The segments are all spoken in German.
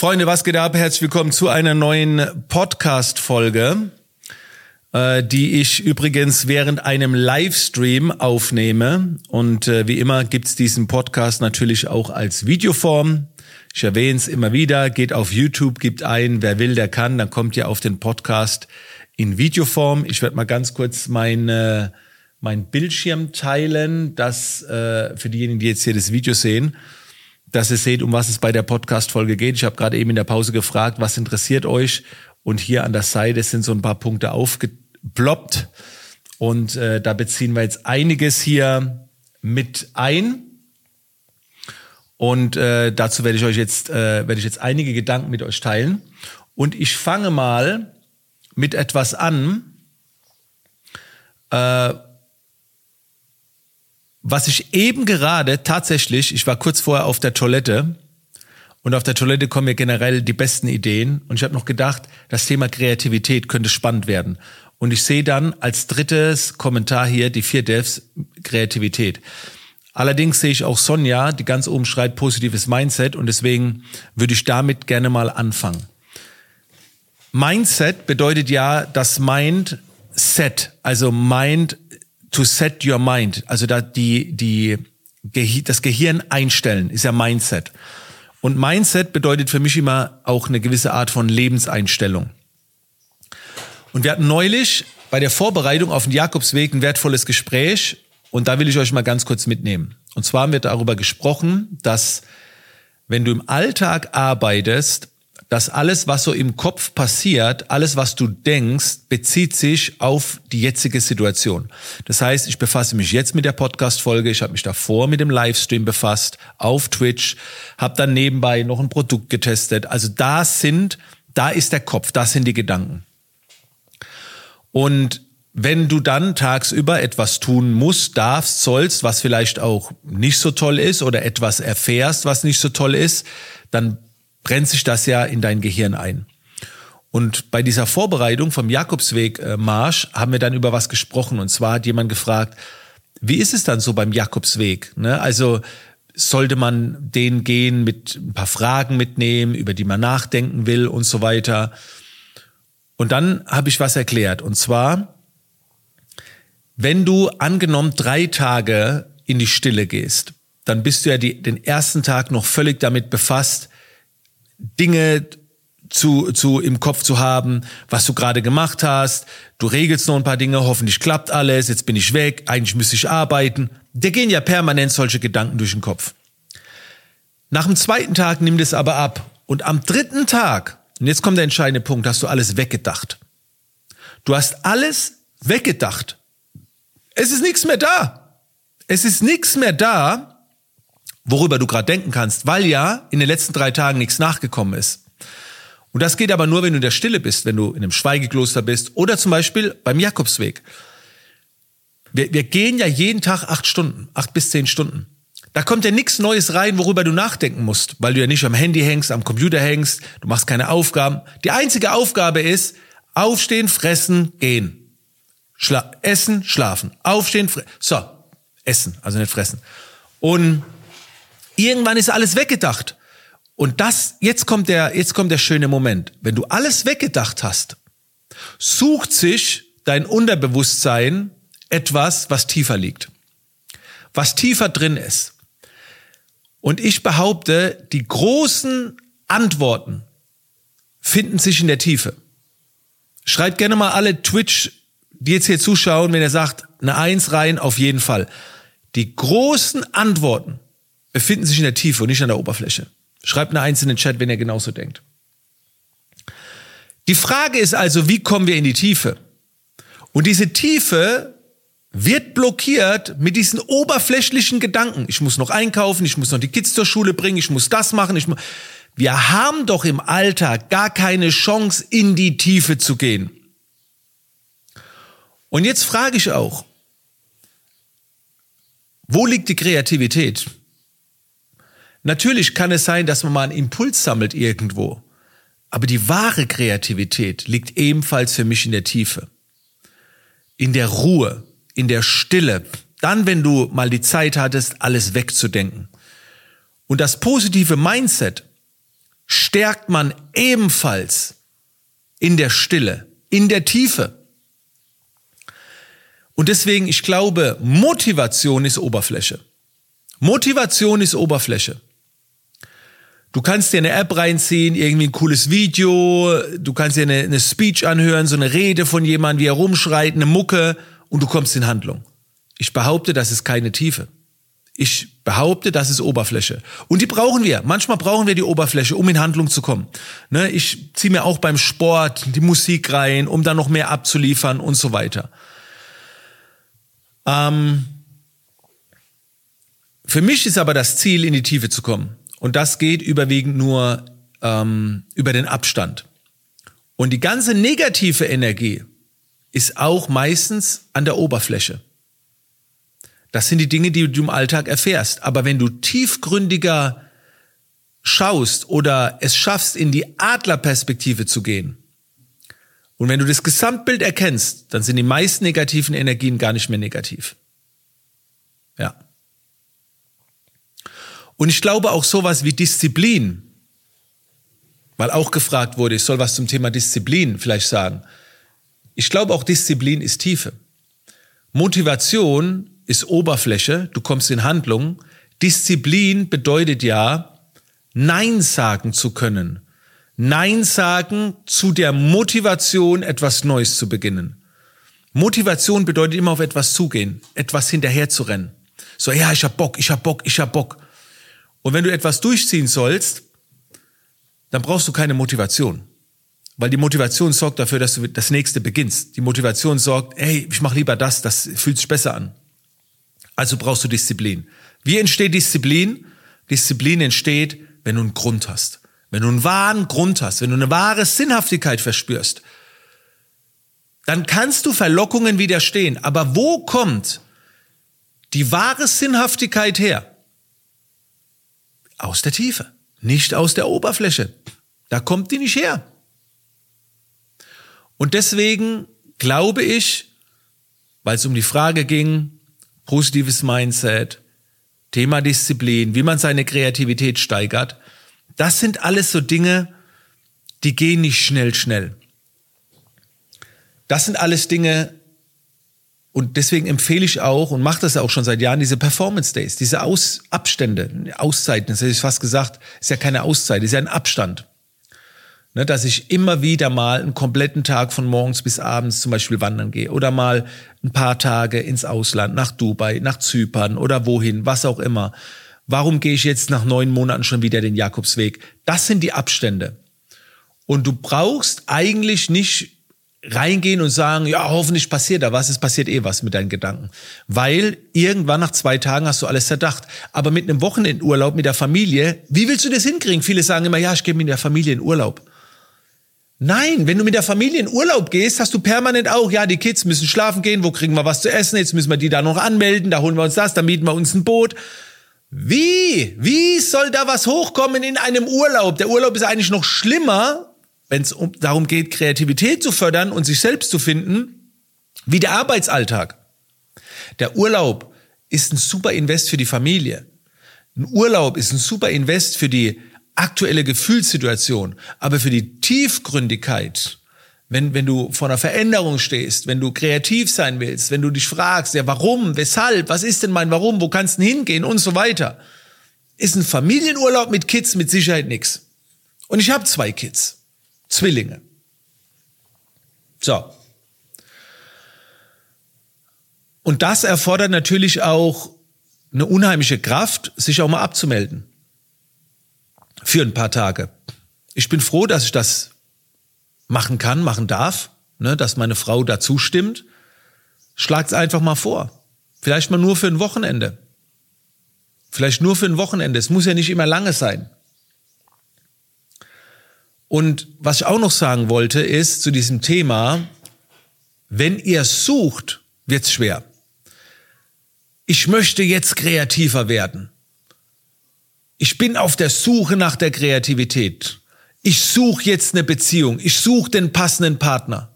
Freunde, was geht ab? Herzlich willkommen zu einer neuen Podcast-Folge, äh, die ich übrigens während einem Livestream aufnehme. Und äh, wie immer gibt's diesen Podcast natürlich auch als Videoform. Ich erwähne es immer wieder, geht auf YouTube, gibt ein, wer will, der kann, dann kommt ihr auf den Podcast in Videoform. Ich werde mal ganz kurz mein, mein Bildschirm teilen, das äh, für diejenigen, die jetzt hier das Video sehen dass ihr seht, um was es bei der Podcast-Folge geht. Ich habe gerade eben in der Pause gefragt, was interessiert euch? Und hier an der Seite sind so ein paar Punkte aufgeploppt. Und äh, da beziehen wir jetzt einiges hier mit ein. Und äh, dazu werde ich euch jetzt, äh, werde ich jetzt einige Gedanken mit euch teilen. Und ich fange mal mit etwas an, äh, was ich eben gerade tatsächlich, ich war kurz vorher auf der Toilette und auf der Toilette kommen mir generell die besten Ideen und ich habe noch gedacht, das Thema Kreativität könnte spannend werden. Und ich sehe dann als drittes Kommentar hier die vier Devs Kreativität. Allerdings sehe ich auch Sonja, die ganz oben schreibt positives Mindset und deswegen würde ich damit gerne mal anfangen. Mindset bedeutet ja das Mindset, also Mind to set your mind, also da die, die, das Gehirn einstellen, ist ja Mindset. Und Mindset bedeutet für mich immer auch eine gewisse Art von Lebenseinstellung. Und wir hatten neulich bei der Vorbereitung auf den Jakobsweg ein wertvolles Gespräch und da will ich euch mal ganz kurz mitnehmen. Und zwar haben wir darüber gesprochen, dass wenn du im Alltag arbeitest, dass alles, was so im Kopf passiert, alles, was du denkst, bezieht sich auf die jetzige Situation. Das heißt, ich befasse mich jetzt mit der Podcast-Folge, ich habe mich davor mit dem Livestream befasst, auf Twitch, habe dann nebenbei noch ein Produkt getestet. Also da sind, da ist der Kopf, da sind die Gedanken. Und wenn du dann tagsüber etwas tun musst, darfst, sollst, was vielleicht auch nicht so toll ist oder etwas erfährst, was nicht so toll ist, dann brennt sich das ja in dein Gehirn ein. Und bei dieser Vorbereitung vom Jakobsweg-Marsch äh, haben wir dann über was gesprochen. Und zwar hat jemand gefragt, wie ist es dann so beim Jakobsweg? Ne? Also sollte man den gehen mit ein paar Fragen mitnehmen, über die man nachdenken will und so weiter. Und dann habe ich was erklärt. Und zwar, wenn du angenommen drei Tage in die Stille gehst, dann bist du ja die, den ersten Tag noch völlig damit befasst, Dinge zu, zu im Kopf zu haben, was du gerade gemacht hast. Du regelst noch ein paar Dinge, hoffentlich klappt alles, jetzt bin ich weg, eigentlich müsste ich arbeiten. Der gehen ja permanent solche Gedanken durch den Kopf. Nach dem zweiten Tag nimmt es aber ab. Und am dritten Tag, und jetzt kommt der entscheidende Punkt, hast du alles weggedacht. Du hast alles weggedacht. Es ist nichts mehr da. Es ist nichts mehr da, worüber du gerade denken kannst, weil ja in den letzten drei Tagen nichts nachgekommen ist. Und das geht aber nur, wenn du in der Stille bist, wenn du in einem Schweigekloster bist oder zum Beispiel beim Jakobsweg. Wir, wir gehen ja jeden Tag acht Stunden, acht bis zehn Stunden. Da kommt ja nichts Neues rein, worüber du nachdenken musst, weil du ja nicht am Handy hängst, am Computer hängst, du machst keine Aufgaben. Die einzige Aufgabe ist, aufstehen, fressen, gehen. Schla essen, schlafen. Aufstehen, fressen. So, essen, also nicht fressen. Und Irgendwann ist alles weggedacht. Und das, jetzt kommt der, jetzt kommt der schöne Moment. Wenn du alles weggedacht hast, sucht sich dein Unterbewusstsein etwas, was tiefer liegt. Was tiefer drin ist. Und ich behaupte, die großen Antworten finden sich in der Tiefe. Schreibt gerne mal alle Twitch, die jetzt hier zuschauen, wenn ihr sagt, eine Eins rein, auf jeden Fall. Die großen Antworten befinden sich in der Tiefe und nicht an der Oberfläche. Schreibt eine den Chat, wenn ihr genauso denkt. Die Frage ist also, wie kommen wir in die Tiefe? Und diese Tiefe wird blockiert mit diesen oberflächlichen Gedanken. Ich muss noch einkaufen, ich muss noch die Kids zur Schule bringen, ich muss das machen. Ich muss wir haben doch im Alltag gar keine Chance, in die Tiefe zu gehen. Und jetzt frage ich auch, wo liegt die Kreativität? Natürlich kann es sein, dass man mal einen Impuls sammelt irgendwo. Aber die wahre Kreativität liegt ebenfalls für mich in der Tiefe. In der Ruhe, in der Stille. Dann, wenn du mal die Zeit hattest, alles wegzudenken. Und das positive Mindset stärkt man ebenfalls in der Stille, in der Tiefe. Und deswegen, ich glaube, Motivation ist Oberfläche. Motivation ist Oberfläche. Du kannst dir eine App reinziehen, irgendwie ein cooles Video, du kannst dir eine, eine Speech anhören, so eine Rede von jemandem, wie er rumschreit, eine Mucke und du kommst in Handlung. Ich behaupte, das ist keine Tiefe. Ich behaupte, das ist Oberfläche. Und die brauchen wir. Manchmal brauchen wir die Oberfläche, um in Handlung zu kommen. Ne, ich ziehe mir auch beim Sport die Musik rein, um dann noch mehr abzuliefern und so weiter. Ähm, für mich ist aber das Ziel, in die Tiefe zu kommen. Und das geht überwiegend nur ähm, über den Abstand. Und die ganze negative Energie ist auch meistens an der Oberfläche. Das sind die Dinge, die du im Alltag erfährst. Aber wenn du tiefgründiger schaust oder es schaffst, in die Adlerperspektive zu gehen, und wenn du das Gesamtbild erkennst, dann sind die meisten negativen Energien gar nicht mehr negativ. Ja. Und ich glaube auch sowas wie Disziplin, weil auch gefragt wurde, ich soll was zum Thema Disziplin vielleicht sagen. Ich glaube auch Disziplin ist Tiefe. Motivation ist Oberfläche, du kommst in Handlung. Disziplin bedeutet ja, Nein sagen zu können. Nein sagen zu der Motivation, etwas Neues zu beginnen. Motivation bedeutet immer auf etwas zugehen, etwas hinterher zu rennen. So, ja, ich hab Bock, ich hab Bock, ich hab Bock. Und wenn du etwas durchziehen sollst, dann brauchst du keine Motivation. Weil die Motivation sorgt dafür, dass du das nächste beginnst. Die Motivation sorgt, hey, ich mache lieber das, das fühlt sich besser an. Also brauchst du Disziplin. Wie entsteht Disziplin? Disziplin entsteht, wenn du einen Grund hast. Wenn du einen wahren Grund hast, wenn du eine wahre Sinnhaftigkeit verspürst, dann kannst du Verlockungen widerstehen. Aber wo kommt die wahre Sinnhaftigkeit her? Aus der Tiefe, nicht aus der Oberfläche. Da kommt die nicht her. Und deswegen glaube ich, weil es um die Frage ging, positives Mindset, Thema Disziplin, wie man seine Kreativität steigert, das sind alles so Dinge, die gehen nicht schnell, schnell. Das sind alles Dinge, und deswegen empfehle ich auch und mache das auch schon seit Jahren, diese Performance Days, diese Aus Abstände, Auszeiten, das hätte ich fast gesagt, ist ja keine Auszeit, ist ja ein Abstand. Ne, dass ich immer wieder mal einen kompletten Tag von morgens bis abends zum Beispiel wandern gehe oder mal ein paar Tage ins Ausland, nach Dubai, nach Zypern oder wohin, was auch immer. Warum gehe ich jetzt nach neun Monaten schon wieder den Jakobsweg? Das sind die Abstände. Und du brauchst eigentlich nicht reingehen und sagen, ja, hoffentlich passiert da was, es passiert eh was mit deinen Gedanken. Weil irgendwann nach zwei Tagen hast du alles zerdacht. Aber mit einem Wochenendurlaub mit der Familie, wie willst du das hinkriegen? Viele sagen immer, ja, ich gehe mit der Familie in Urlaub. Nein, wenn du mit der Familie in Urlaub gehst, hast du permanent auch, ja, die Kids müssen schlafen gehen, wo kriegen wir was zu essen, jetzt müssen wir die da noch anmelden, da holen wir uns das, da mieten wir uns ein Boot. Wie? Wie soll da was hochkommen in einem Urlaub? Der Urlaub ist eigentlich noch schlimmer, wenn es um, darum geht, Kreativität zu fördern und sich selbst zu finden, wie der Arbeitsalltag. Der Urlaub ist ein super Invest für die Familie. Ein Urlaub ist ein super Invest für die aktuelle Gefühlssituation, aber für die Tiefgründigkeit, wenn, wenn du vor einer Veränderung stehst, wenn du kreativ sein willst, wenn du dich fragst, ja, warum, weshalb, was ist denn mein Warum, wo kannst du hingehen und so weiter, ist ein Familienurlaub mit Kids mit Sicherheit nix. Und ich habe zwei Kids. Zwillinge. So. Und das erfordert natürlich auch eine unheimliche Kraft, sich auch mal abzumelden. Für ein paar Tage. Ich bin froh, dass ich das machen kann, machen darf, ne, dass meine Frau dazu stimmt. Schlagt's einfach mal vor. Vielleicht mal nur für ein Wochenende. Vielleicht nur für ein Wochenende. Es muss ja nicht immer lange sein. Und was ich auch noch sagen wollte, ist zu diesem Thema, wenn ihr sucht, wird's schwer. Ich möchte jetzt kreativer werden. Ich bin auf der Suche nach der Kreativität. Ich suche jetzt eine Beziehung. Ich suche den passenden Partner.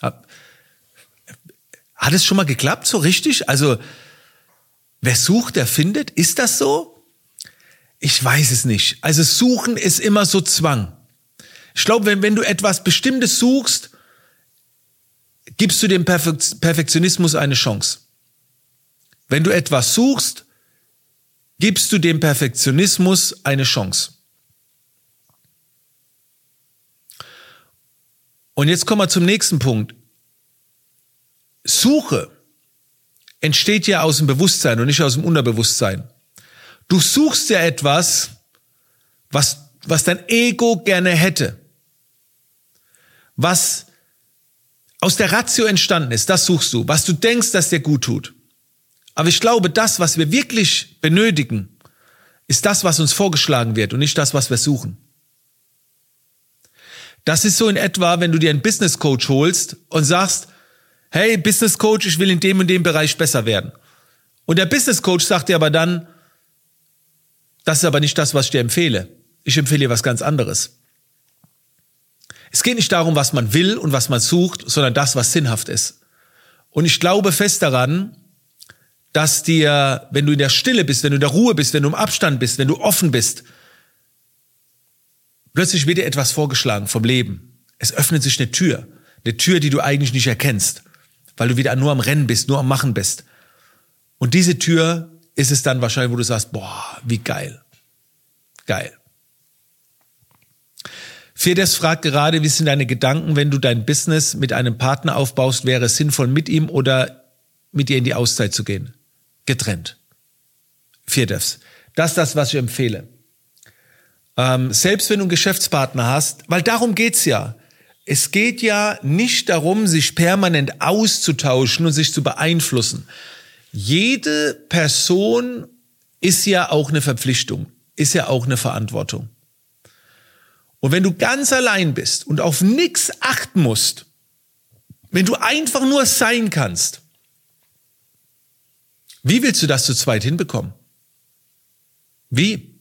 Hat es schon mal geklappt, so richtig? Also, wer sucht, der findet? Ist das so? Ich weiß es nicht. Also suchen ist immer so Zwang. Ich glaube, wenn, wenn du etwas Bestimmtes suchst, gibst du dem Perfektionismus eine Chance. Wenn du etwas suchst, gibst du dem Perfektionismus eine Chance. Und jetzt kommen wir zum nächsten Punkt. Suche entsteht ja aus dem Bewusstsein und nicht aus dem Unterbewusstsein. Du suchst ja etwas, was, was dein Ego gerne hätte. Was aus der Ratio entstanden ist, das suchst du. Was du denkst, dass dir gut tut. Aber ich glaube, das, was wir wirklich benötigen, ist das, was uns vorgeschlagen wird und nicht das, was wir suchen. Das ist so in etwa, wenn du dir einen Business Coach holst und sagst, hey, Business Coach, ich will in dem und dem Bereich besser werden. Und der Business Coach sagt dir aber dann, das ist aber nicht das, was ich dir empfehle. Ich empfehle dir was ganz anderes. Es geht nicht darum, was man will und was man sucht, sondern das, was sinnhaft ist. Und ich glaube fest daran, dass dir, wenn du in der Stille bist, wenn du in der Ruhe bist, wenn du im Abstand bist, wenn du offen bist, plötzlich wird dir etwas vorgeschlagen vom Leben. Es öffnet sich eine Tür. Eine Tür, die du eigentlich nicht erkennst, weil du wieder nur am Rennen bist, nur am Machen bist. Und diese Tür ist es dann wahrscheinlich, wo du sagst, boah, wie geil. Geil. Fedes fragt gerade, wie sind deine Gedanken, wenn du dein Business mit einem Partner aufbaust, wäre es sinnvoll, mit ihm oder mit dir in die Auszeit zu gehen? Getrennt. Viertes. Das ist das, was ich empfehle. Ähm, selbst wenn du einen Geschäftspartner hast, weil darum geht's ja. Es geht ja nicht darum, sich permanent auszutauschen und sich zu beeinflussen. Jede Person ist ja auch eine Verpflichtung, ist ja auch eine Verantwortung. Und wenn du ganz allein bist und auf nichts achten musst, wenn du einfach nur sein kannst, wie willst du das zu zweit hinbekommen? Wie?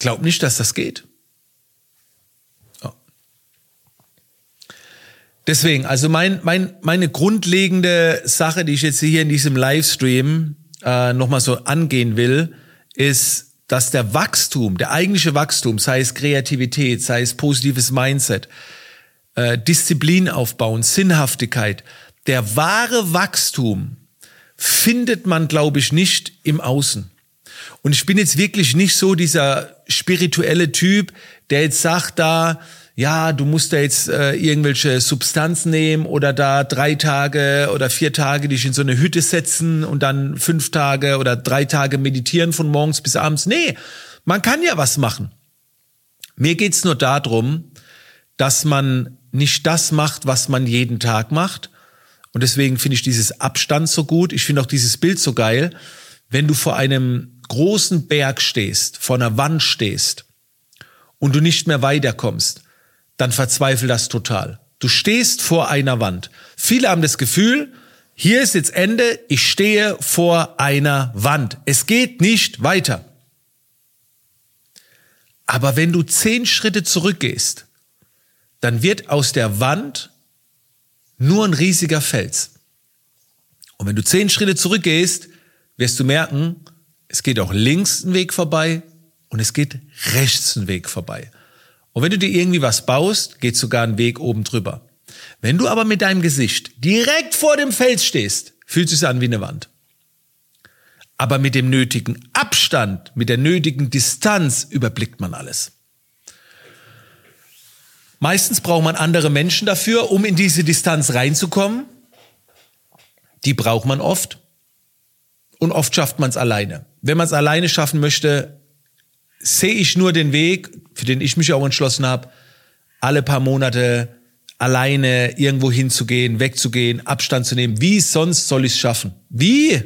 Glaub nicht, dass das geht. Oh. Deswegen, also mein, mein, meine grundlegende Sache, die ich jetzt hier in diesem Livestream äh, nochmal so angehen will, ist, dass der Wachstum, der eigentliche Wachstum, sei es Kreativität, sei es positives Mindset, äh, Disziplin aufbauen, Sinnhaftigkeit, der wahre Wachstum findet man, glaube ich, nicht im Außen. Und ich bin jetzt wirklich nicht so dieser spirituelle Typ, der jetzt sagt da, ja, du musst da jetzt äh, irgendwelche Substanzen nehmen oder da drei Tage oder vier Tage dich in so eine Hütte setzen und dann fünf Tage oder drei Tage meditieren von morgens bis abends. Nee, man kann ja was machen. Mir geht's nur darum, dass man nicht das macht, was man jeden Tag macht. Und deswegen finde ich dieses Abstand so gut. Ich finde auch dieses Bild so geil. Wenn du vor einem großen Berg stehst, vor einer Wand stehst und du nicht mehr weiterkommst, dann verzweifel das total. Du stehst vor einer Wand. Viele haben das Gefühl, hier ist jetzt Ende, ich stehe vor einer Wand. Es geht nicht weiter. Aber wenn du zehn Schritte zurückgehst, dann wird aus der Wand nur ein riesiger Fels. Und wenn du zehn Schritte zurückgehst, wirst du merken, es geht auch links ein Weg vorbei und es geht rechts ein Weg vorbei. Und wenn du dir irgendwie was baust, geht sogar ein Weg oben drüber. Wenn du aber mit deinem Gesicht direkt vor dem Fels stehst, fühlt es sich an wie eine Wand. Aber mit dem nötigen Abstand, mit der nötigen Distanz überblickt man alles. Meistens braucht man andere Menschen dafür, um in diese Distanz reinzukommen. Die braucht man oft. Und oft schafft man es alleine. Wenn man es alleine schaffen möchte, sehe ich nur den Weg, für den ich mich auch entschlossen habe, alle paar Monate alleine irgendwo hinzugehen, wegzugehen, Abstand zu nehmen. Wie sonst soll ich es schaffen? Wie?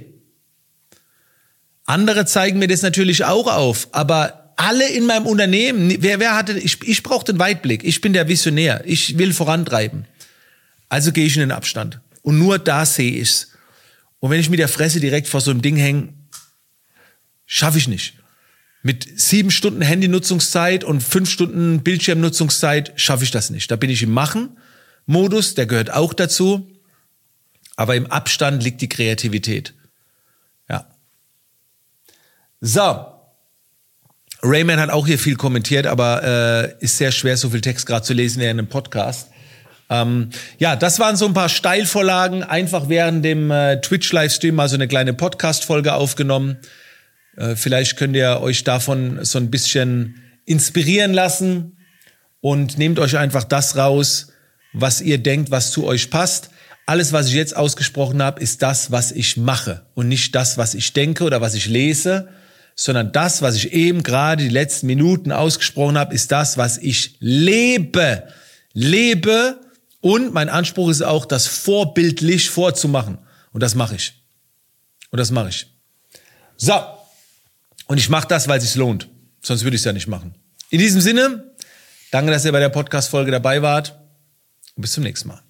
Andere zeigen mir das natürlich auch auf, aber alle in meinem Unternehmen, wer, wer hatte, ich, ich brauche den Weitblick, ich bin der Visionär, ich will vorantreiben. Also gehe ich in den Abstand. Und nur da sehe ich's. Und wenn ich mit der Fresse direkt vor so einem Ding hänge, schaffe ich nicht. Mit sieben Stunden Handynutzungszeit und fünf Stunden Bildschirmnutzungszeit schaffe ich das nicht. Da bin ich im Machen-Modus, der gehört auch dazu. Aber im Abstand liegt die Kreativität. Ja. So. Rayman hat auch hier viel kommentiert, aber äh, ist sehr schwer, so viel Text gerade zu lesen in einem Podcast. Ähm, ja, das waren so ein paar Steilvorlagen. Einfach während dem äh, Twitch-Livestream mal so eine kleine Podcast-Folge aufgenommen. Äh, vielleicht könnt ihr euch davon so ein bisschen inspirieren lassen und nehmt euch einfach das raus, was ihr denkt, was zu euch passt. Alles, was ich jetzt ausgesprochen habe, ist das, was ich mache und nicht das, was ich denke oder was ich lese, sondern das, was ich eben gerade die letzten Minuten ausgesprochen habe, ist das, was ich lebe. Lebe und mein Anspruch ist auch, das vorbildlich vorzumachen. Und das mache ich. Und das mache ich. So. Und ich mache das, weil es sich lohnt. Sonst würde ich es ja nicht machen. In diesem Sinne, danke, dass ihr bei der Podcast-Folge dabei wart. Und bis zum nächsten Mal.